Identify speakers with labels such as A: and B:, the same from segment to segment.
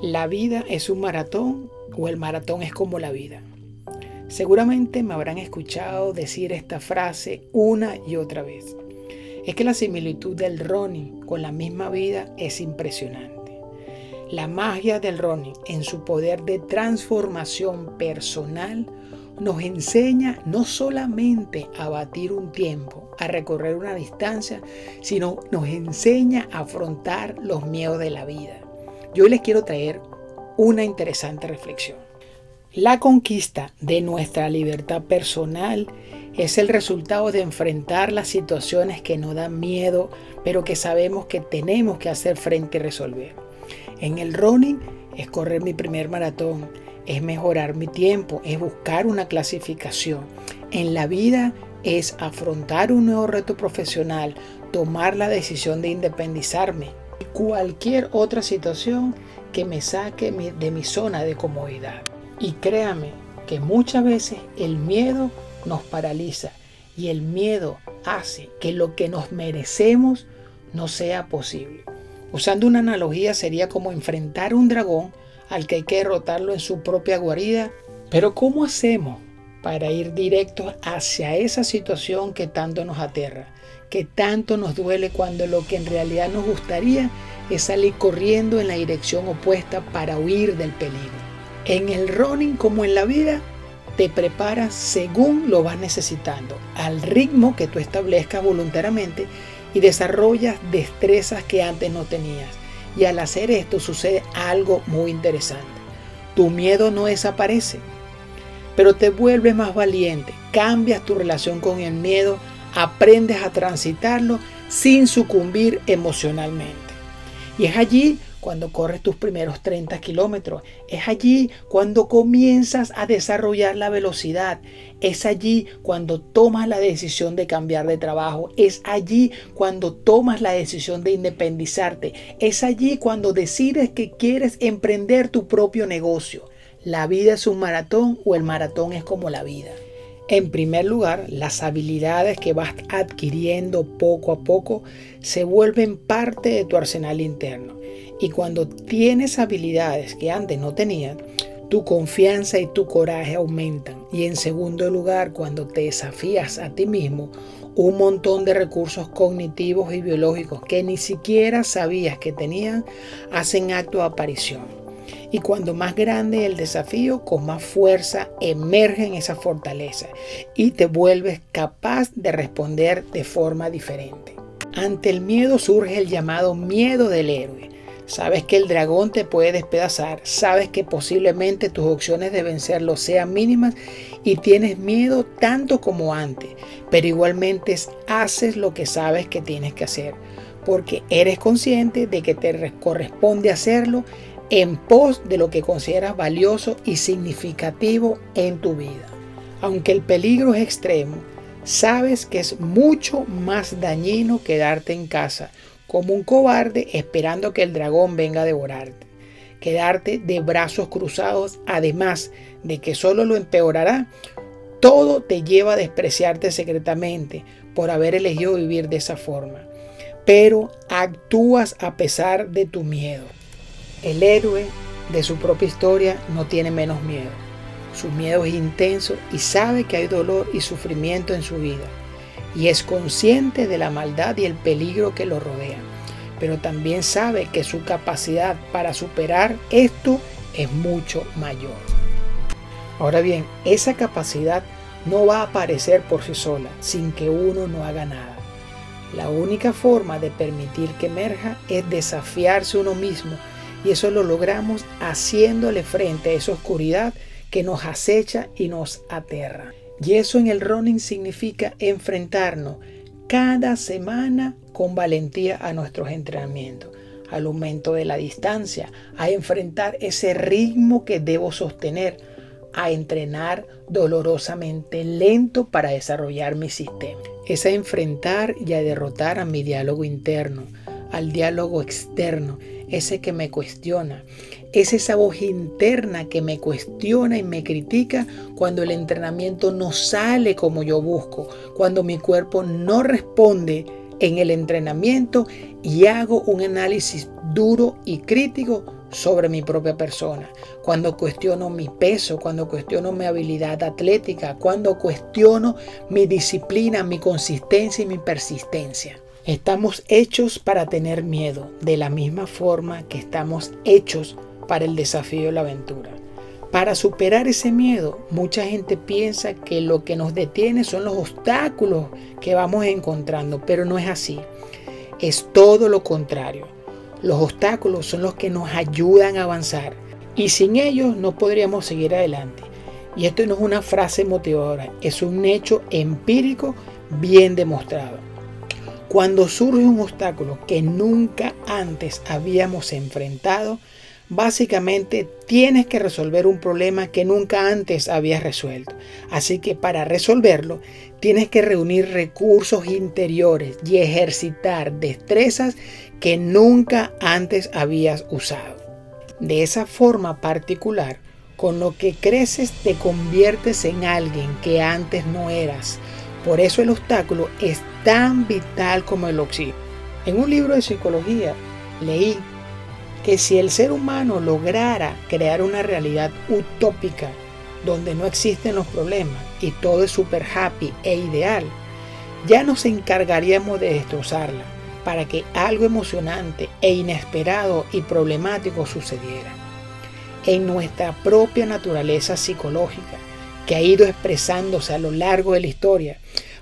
A: ¿La vida es un maratón o el maratón es como la vida? Seguramente me habrán escuchado decir esta frase una y otra vez. Es que la similitud del running con la misma vida es impresionante. La magia del running en su poder de transformación personal nos enseña no solamente a batir un tiempo, a recorrer una distancia, sino nos enseña a afrontar los miedos de la vida. Yo les quiero traer una interesante reflexión. La conquista de nuestra libertad personal es el resultado de enfrentar las situaciones que nos dan miedo, pero que sabemos que tenemos que hacer frente y resolver. En el running es correr mi primer maratón, es mejorar mi tiempo, es buscar una clasificación. En la vida es afrontar un nuevo reto profesional, tomar la decisión de independizarme, cualquier otra situación que me saque de mi zona de comodidad. Y créame que muchas veces el miedo nos paraliza y el miedo hace que lo que nos merecemos no sea posible. Usando una analogía sería como enfrentar un dragón al que hay que derrotarlo en su propia guarida. Pero ¿cómo hacemos para ir directo hacia esa situación que tanto nos aterra? que tanto nos duele cuando lo que en realidad nos gustaría es salir corriendo en la dirección opuesta para huir del peligro. En el running como en la vida, te preparas según lo vas necesitando, al ritmo que tú establezcas voluntariamente y desarrollas destrezas que antes no tenías. Y al hacer esto sucede algo muy interesante. Tu miedo no desaparece, pero te vuelves más valiente, cambias tu relación con el miedo aprendes a transitarlo sin sucumbir emocionalmente. Y es allí cuando corres tus primeros 30 kilómetros. Es allí cuando comienzas a desarrollar la velocidad. Es allí cuando tomas la decisión de cambiar de trabajo. Es allí cuando tomas la decisión de independizarte. Es allí cuando decides que quieres emprender tu propio negocio. La vida es un maratón o el maratón es como la vida. En primer lugar, las habilidades que vas adquiriendo poco a poco se vuelven parte de tu arsenal interno. Y cuando tienes habilidades que antes no tenías, tu confianza y tu coraje aumentan. Y en segundo lugar, cuando te desafías a ti mismo, un montón de recursos cognitivos y biológicos que ni siquiera sabías que tenían hacen acto de aparición. Y cuando más grande el desafío, con más fuerza emerge en esa fortaleza y te vuelves capaz de responder de forma diferente. Ante el miedo surge el llamado miedo del héroe. Sabes que el dragón te puede despedazar, sabes que posiblemente tus opciones de vencerlo sean mínimas y tienes miedo tanto como antes, pero igualmente haces lo que sabes que tienes que hacer, porque eres consciente de que te corresponde hacerlo en pos de lo que consideras valioso y significativo en tu vida. Aunque el peligro es extremo, sabes que es mucho más dañino quedarte en casa como un cobarde esperando que el dragón venga a devorarte. Quedarte de brazos cruzados, además de que solo lo empeorará, todo te lleva a despreciarte secretamente por haber elegido vivir de esa forma. Pero actúas a pesar de tu miedo. El héroe de su propia historia no tiene menos miedo. Su miedo es intenso y sabe que hay dolor y sufrimiento en su vida. Y es consciente de la maldad y el peligro que lo rodea. Pero también sabe que su capacidad para superar esto es mucho mayor. Ahora bien, esa capacidad no va a aparecer por sí sola sin que uno no haga nada. La única forma de permitir que emerja es desafiarse uno mismo y eso lo logramos haciéndole frente a esa oscuridad que nos acecha y nos aterra. Y eso en el running significa enfrentarnos cada semana con valentía a nuestros entrenamientos, al aumento de la distancia, a enfrentar ese ritmo que debo sostener, a entrenar dolorosamente lento para desarrollar mi sistema. Es a enfrentar y a derrotar a mi diálogo interno, al diálogo externo, ese que me cuestiona. Es esa voz interna que me cuestiona y me critica cuando el entrenamiento no sale como yo busco, cuando mi cuerpo no responde en el entrenamiento y hago un análisis duro y crítico sobre mi propia persona, cuando cuestiono mi peso, cuando cuestiono mi habilidad atlética, cuando cuestiono mi disciplina, mi consistencia y mi persistencia. Estamos hechos para tener miedo, de la misma forma que estamos hechos para el desafío y la aventura. Para superar ese miedo, mucha gente piensa que lo que nos detiene son los obstáculos que vamos encontrando, pero no es así. Es todo lo contrario. Los obstáculos son los que nos ayudan a avanzar y sin ellos no podríamos seguir adelante. Y esto no es una frase motivadora, es un hecho empírico bien demostrado. Cuando surge un obstáculo que nunca antes habíamos enfrentado, básicamente tienes que resolver un problema que nunca antes habías resuelto. Así que para resolverlo tienes que reunir recursos interiores y ejercitar destrezas que nunca antes habías usado. De esa forma particular, con lo que creces te conviertes en alguien que antes no eras. Por eso el obstáculo es tan vital como el oxígeno. En un libro de psicología leí que si el ser humano lograra crear una realidad utópica donde no existen los problemas y todo es super happy e ideal, ya nos encargaríamos de destrozarla para que algo emocionante e inesperado y problemático sucediera. En nuestra propia naturaleza psicológica, que ha ido expresándose a lo largo de la historia,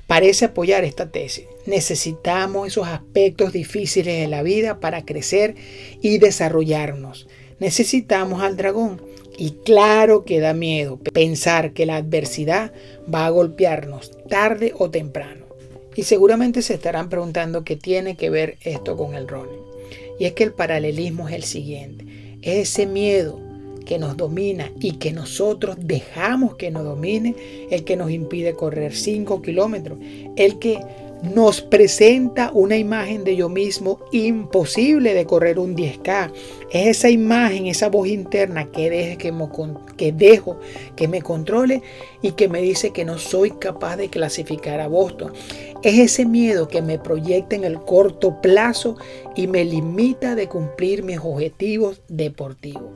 A: parece apoyar esta tesis. Necesitamos esos aspectos difíciles de la vida para crecer y desarrollarnos. Necesitamos al dragón. Y claro que da miedo pensar que la adversidad va a golpearnos tarde o temprano. Y seguramente se estarán preguntando qué tiene que ver esto con el running. Y es que el paralelismo es el siguiente. Es ese miedo que nos domina y que nosotros dejamos que nos domine, el que nos impide correr 5 kilómetros, el que nos presenta una imagen de yo mismo imposible de correr un 10K. Es esa imagen, esa voz interna que, deje que, dejo que me controle y que me dice que no soy capaz de clasificar a Boston. Es ese miedo que me proyecta en el corto plazo y me limita de cumplir mis objetivos deportivos.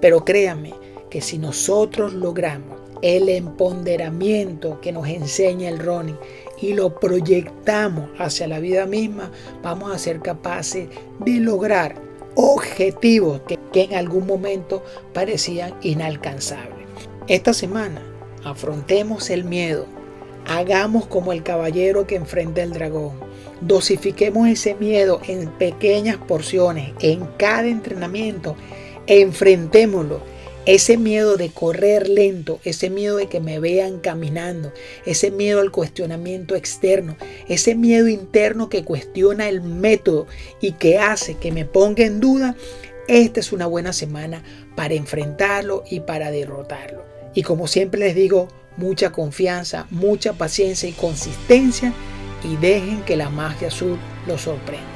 A: Pero créame que si nosotros logramos el empoderamiento que nos enseña el running y lo proyectamos hacia la vida misma, vamos a ser capaces de lograr objetivos que, en algún momento parecían inalcanzables. Esta semana afrontemos el miedo, hagamos como el caballero que enfrenta el dragón, dosifiquemos ese miedo en pequeñas porciones en cada entrenamiento enfrentémoslo. Ese miedo de correr lento, ese miedo de que me vean caminando, ese miedo al cuestionamiento externo, ese miedo interno que cuestiona el método y que hace que me ponga en duda, esta es una buena semana para enfrentarlo y para derrotarlo. Y como siempre les digo, mucha confianza, mucha paciencia y consistencia y dejen que la magia azul los sorprenda.